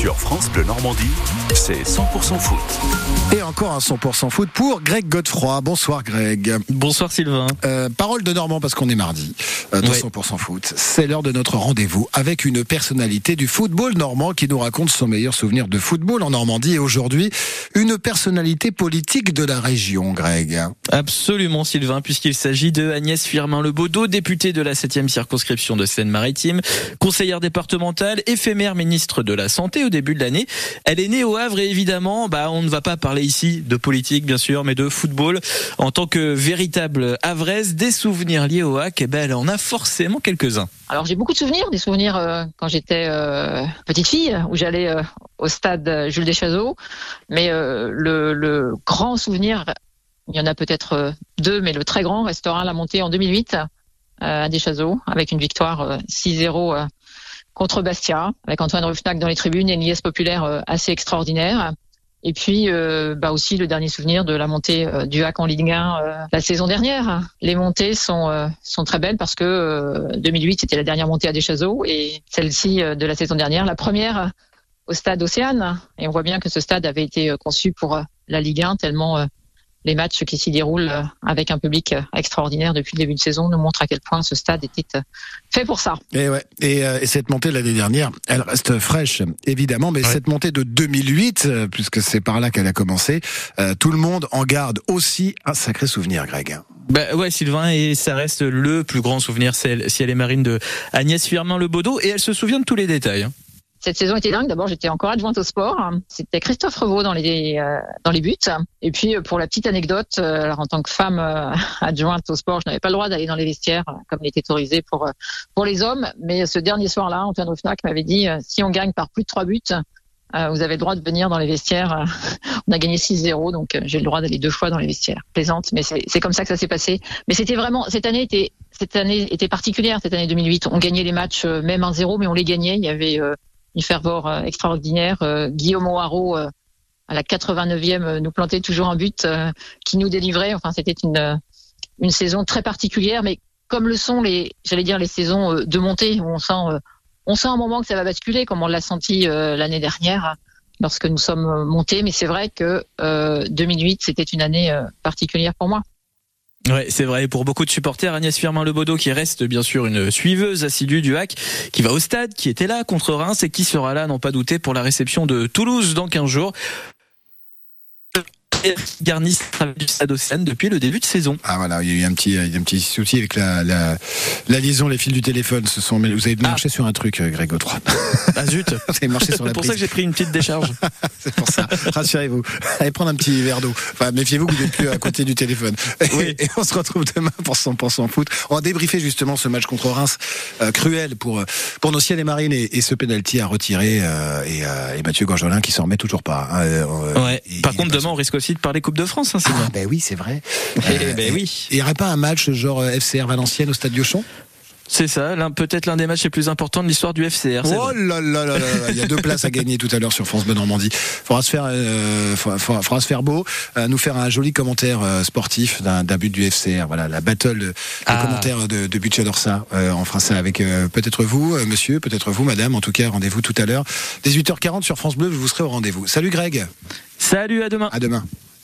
Sur France Bleu Normandie, c'est 100% foot. Et encore un 100% foot pour Greg Godefroy. Bonsoir Greg. Bonsoir Sylvain. Euh, parole de Normand parce qu'on est mardi euh, dans Ouais. 100% foot. C'est l'heure de notre rendez-vous avec une personnalité du football normand qui nous raconte son meilleur souvenir de football en Normandie et aujourd'hui une personnalité politique de la région Greg. Absolument Sylvain, puisqu'il s'agit de Agnès Firmin-Lebaudot, députée de la 7e circonscription de Seine-Maritime, conseillère départementale, éphémère ministre de la Santé début de l'année. Elle est née au Havre et évidemment, bah, on ne va pas parler ici de politique bien sûr, mais de football. En tant que véritable havraise, des souvenirs liés au HAC, eh ben, elle en a forcément quelques-uns. Alors j'ai beaucoup de souvenirs, des souvenirs euh, quand j'étais euh, petite fille, où j'allais euh, au stade Jules Deschazos. Mais le, le grand souvenir, il y en a peut-être deux, mais le très grand restera la montée en 2008 euh, à Deschazos, avec une victoire euh, 6-0 euh, contre Bastia, avec Antoine Ruffnac dans les tribunes et une liesse populaire euh, assez extraordinaire. Et puis euh, bah aussi le dernier souvenir de la montée euh, du HAC en Ligue 1 euh, la saison dernière. Les montées sont sont très belles parce que euh, 2008 c'était la dernière montée à Deschazos et celle-ci de la saison dernière la première au stade Océane. Et on voit bien que ce stade avait été conçu pour la Ligue 1 tellement les matchs qui s'y déroulent euh, avec un public euh, extraordinaire depuis le début de saison nous montrent à quel point ce stade était euh, fait pour ça. Et ouais. Et, euh, et cette montée l'année dernière, elle reste fraîche, évidemment, mais Ouais. cette montée de 2008, euh, puisque c'est par là qu'elle a commencé, euh, tout le monde en garde aussi un sacré souvenir, Greg. Bah ouais Sylvain et ça reste le plus grand souvenir si elle est marine de Agnès Firmin-Lebaudot et elle se souvient de tous les détails. Cette saison était dingue. D'abord, j'étais encore adjointe au sport. C'était Christophe Revaux dans les euh, dans les buts. Et puis, euh, pour la petite anecdote, euh, alors en tant que femme euh, adjointe au sport, je n'avais pas le droit d'aller dans les vestiaires euh, comme il était autorisé pour pour les hommes. Mais ce dernier soir-là, Antoine Ruffnac m'avait dit si on gagne par plus de trois buts, euh, vous avez le droit de venir dans les vestiaires. on a gagné 6-0, donc j'ai le droit d'aller deux fois dans les vestiaires. Plaisante, mais c'est comme ça que ça s'est passé. Mais c'était vraiment cette année était cette année était particulière. Cette année 2008, on gagnait les matchs même 1-0, mais on les gagnait. Il y avait euh, une ferveur euh, extraordinaire. Euh, Guillaume O'Haraud, euh, à la 89e, euh, nous plantait toujours un but qui nous délivrait. Enfin, c'était une, une saison très particulière, mais comme le sont les, j'allais dire, les saisons de montée, où on sent, on sent un moment que ça va basculer, comme on l'a senti l'année dernière lorsque nous sommes montés. Mais c'est vrai que euh, 2008, c'était une année particulière pour moi. Ouais, c'est vrai. Pour beaucoup de supporters, Agnès Firmin-Lebaudot, qui reste bien sûr une suiveuse assidue du HAC, qui va au stade, qui était là contre Reims et qui sera là, n'en pas douter, pour la réception de Toulouse dans 15 jours. Garnis du stade Océane depuis le début de saison. Ah voilà, il y a eu un petit, il y a eu un petit souci avec la, la, la liaison, les fils du téléphone se sont, mais vous avez marché sur un truc, euh, Greg Godefroy. Ah zut Vous avez marché sur C'est la pour prise. ça que j'ai pris une petite décharge. C'est pour ça. Rassurez-vous. Allez prendre un petit verre d'eau. Enfin, méfiez-vous que vous n'êtes plus à côté du téléphone. Oui. Et on se retrouve demain pour 100% foot. On va débriefer justement ce match contre Reims euh, cruel pour pour nos ciels et marines et, et ce penalty à retirer euh, et, euh, et Mathieu Gorgelin qui s'en remet toujours pas. hein. Ouais. Par contre, demain, on risque aussi de parler Coupe de France, hein, Ah, ben oui, c'est vrai. Eh Euh, ben et- oui. Il n'y aurait pas un match genre euh, FCR Valenciennes au stade Diochon? C'est ça, l'un- peut-être l'un des matchs les plus importants de l'histoire du FCR. Oh là là là il y a deux places à gagner tout à l'heure sur France Bleu Normandie. Faudra se faire, euh, faudra, se faire beau, euh, nous faire un joli commentaire euh, sportif d'un d'un but du FCR. Voilà, la battle, de, le Ah. commentaire de, de but j'adore ça. Fera ça avec peut-être vous, monsieur, peut-être vous, madame. En tout cas, rendez-vous tout à l'heure, 18h40 sur France Bleu. Je vous serai au rendez-vous. Salut Greg, Salut, à demain. à demain.